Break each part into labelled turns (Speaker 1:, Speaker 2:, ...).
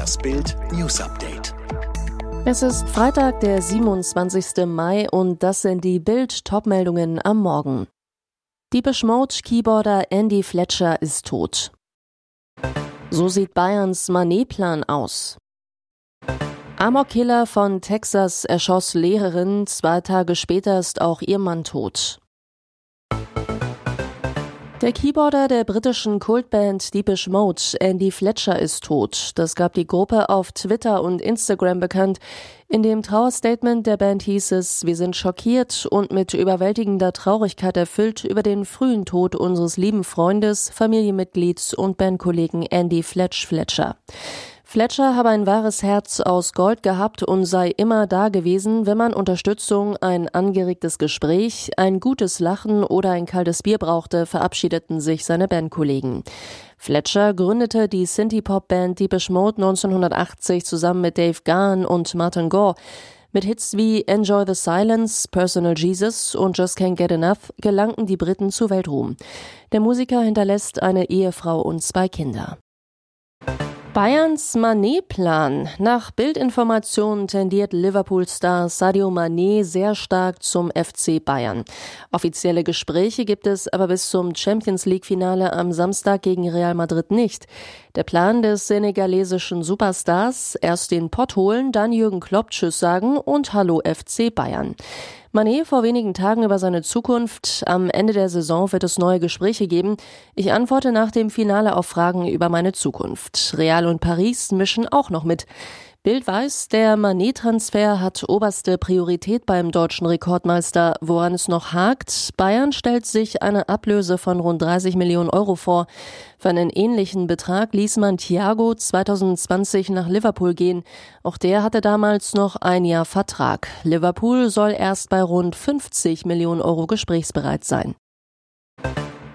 Speaker 1: Das Bild News Update.
Speaker 2: Es ist Freitag, der 27. Mai und das sind die Bild Topmeldungen am Morgen. Die Mode Keyboarder Andy Fletcher ist tot. So sieht Bayerns Manet-Plan aus. Amok-Killer von Texas erschoss Lehrerin, zwei Tage später ist auch ihr Mann tot. Der Keyboarder der britischen Kultband Deepish Mode, Andy Fletcher, ist tot. Das gab die Gruppe auf Twitter und Instagram bekannt. In dem Trauerstatement der Band hieß es, wir sind schockiert und mit überwältigender Traurigkeit erfüllt über den frühen Tod unseres lieben Freundes, Familienmitglieds und Bandkollegen Andy Fletch Fletcher. Fletcher habe ein wahres Herz aus Gold gehabt und sei immer da gewesen, wenn man Unterstützung, ein angeregtes Gespräch, ein gutes Lachen oder ein kaltes Bier brauchte, verabschiedeten sich seine Bandkollegen. Fletcher gründete die Synthie-Pop-Band Deepish Mode 1980 zusammen mit Dave Gahan und Martin Gore. Mit Hits wie Enjoy the Silence, Personal Jesus und Just Can't Get Enough gelangten die Briten zu Weltruhm. Der Musiker hinterlässt eine Ehefrau und zwei Kinder. Bayerns Manet-Plan. Nach Bildinformationen tendiert Liverpool-Star Sadio Manet sehr stark zum FC Bayern. Offizielle Gespräche gibt es aber bis zum Champions League-Finale am Samstag gegen Real Madrid nicht. Der Plan des senegalesischen Superstars, erst den Pott holen, dann Jürgen Klopp Tschüss sagen und Hallo FC Bayern. Manet vor wenigen Tagen über seine Zukunft. Am Ende der Saison wird es neue Gespräche geben. Ich antworte nach dem Finale auf Fragen über meine Zukunft. Real und Paris mischen auch noch mit. Bild weiß, der Manet-Transfer hat oberste Priorität beim deutschen Rekordmeister. Woran es noch hakt, Bayern stellt sich eine Ablöse von rund 30 Millionen Euro vor. Für einen ähnlichen Betrag ließ man Thiago 2020 nach Liverpool gehen. Auch der hatte damals noch ein Jahr Vertrag. Liverpool soll erst bei rund 50 Millionen Euro gesprächsbereit sein.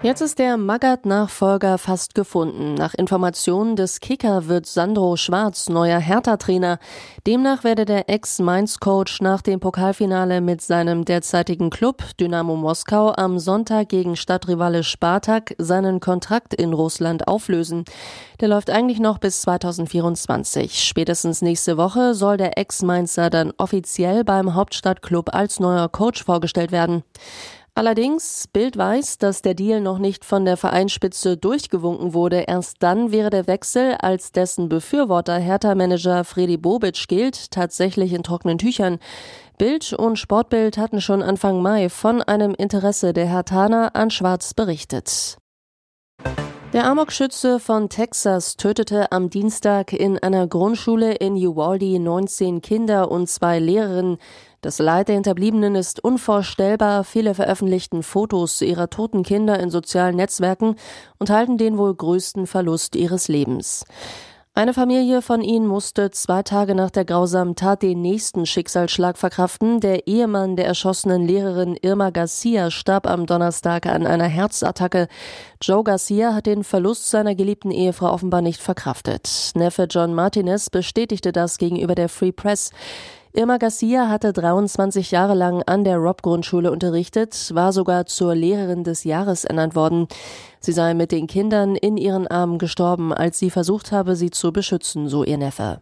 Speaker 2: Jetzt ist der Magath-Nachfolger fast gefunden. Nach Informationen des Kicker wird Sandro Schwarz neuer Hertha-Trainer. Demnach werde der Ex-Mainz-Coach nach dem Pokalfinale mit seinem derzeitigen Club Dynamo Moskau am Sonntag gegen Stadtrivale Spartak seinen Kontrakt in Russland auflösen. Der läuft eigentlich noch bis 2024. Spätestens nächste Woche soll der Ex-Mainzer dann offiziell beim Hauptstadtclub als neuer Coach vorgestellt werden. Allerdings, Bild weiß, dass der Deal noch nicht von der Vereinsspitze durchgewunken wurde. Erst dann wäre der Wechsel, als dessen Befürworter Hertha-Manager Fredi Bobic gilt, tatsächlich in trockenen Tüchern. Bild und Sportbild hatten schon Anfang Mai von einem Interesse der Hertaner an Schwarz berichtet. Der Amokschütze von Texas tötete am Dienstag in einer Grundschule in Uvalde 19 Kinder und zwei Lehrerinnen. Das Leid der Hinterbliebenen ist unvorstellbar. Viele veröffentlichten Fotos ihrer toten Kinder in sozialen Netzwerken und halten den wohl größten Verlust ihres Lebens. Eine Familie von ihnen musste zwei Tage nach der grausamen Tat den nächsten Schicksalsschlag verkraften. Der Ehemann der erschossenen Lehrerin Irma Garcia starb am Donnerstag an einer Herzattacke. Joe Garcia hat den Verlust seiner geliebten Ehefrau offenbar nicht verkraftet. Neffe John Martinez bestätigte das gegenüber der Free Press. Irma Garcia hatte 23 Jahre lang an der Rob-Grundschule unterrichtet, war sogar zur Lehrerin des Jahres ernannt worden. Sie sei mit den Kindern in ihren Armen gestorben, als sie versucht habe, sie zu beschützen, so ihr Neffe.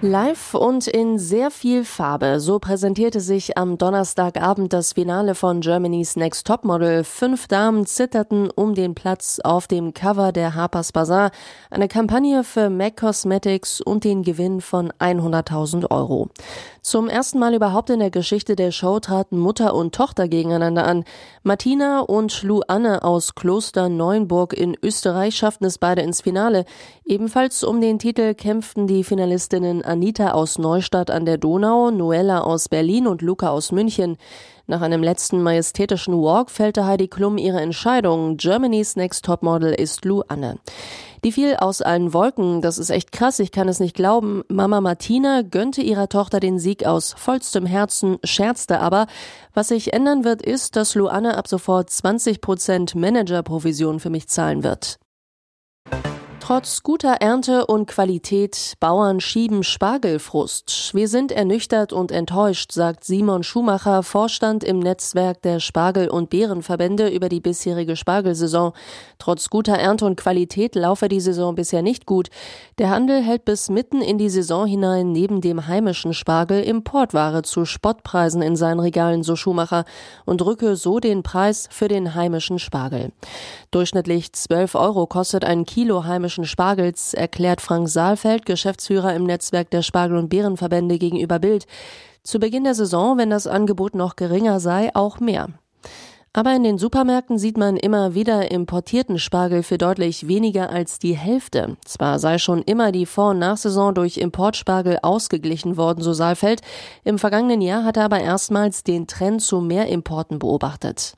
Speaker 2: Live und in sehr viel Farbe. So präsentierte sich am Donnerstagabend das Finale von Germany's Next Topmodel. Fünf Damen zitterten um den Platz auf dem Cover der Harper's Bazaar. Eine Kampagne für MAC Cosmetics und den Gewinn von 100.000 Euro. Zum ersten Mal überhaupt in der Geschichte der Show traten Mutter und Tochter gegeneinander an. Martina und Lou Anne aus Kloster Neuenburg in Österreich schafften es beide ins Finale. Ebenfalls um den Titel kämpften die Finalistinnen Anita aus Neustadt an der Donau, Noella aus Berlin und Luca aus München. Nach einem letzten majestätischen Walk fällte Heidi Klum ihre Entscheidung. Germany's Next Topmodel ist Lou Anne. Die fiel aus allen Wolken. Das ist echt krass. Ich kann es nicht glauben. Mama Martina gönnte ihrer Tochter den Sieg aus vollstem Herzen, scherzte aber. Was sich ändern wird, ist, dass Luanne ab sofort 20 Prozent Managerprovision für mich zahlen wird. Trotz guter Ernte und Qualität, Bauern schieben Spargelfrust. Wir sind ernüchtert und enttäuscht, sagt Simon Schumacher, Vorstand im Netzwerk der Spargel- und Beerenverbände über die bisherige Spargelsaison. Trotz guter Ernte und Qualität laufe die Saison bisher nicht gut. Der Handel hält bis mitten in die Saison hinein neben dem heimischen Spargel Importware zu Spottpreisen in seinen Regalen, so Schumacher, und drücke so den Preis für den heimischen Spargel. Durchschnittlich 12 Euro kostet ein Kilo heimischen heimischen Spargels, erklärt Frank Saalfeld, Geschäftsführer im Netzwerk der Spargel- und Beerenverbände gegenüber Bild. Zu Beginn der Saison, wenn das Angebot noch geringer sei, auch mehr. Aber in den Supermärkten sieht man immer wieder importierten Spargel für deutlich weniger als die Hälfte. Zwar sei schon immer die Vor- und Nachsaison durch Importspargel ausgeglichen worden, so Saalfeld. Im vergangenen Jahr hat er aber erstmals den Trend zu mehr Importen beobachtet.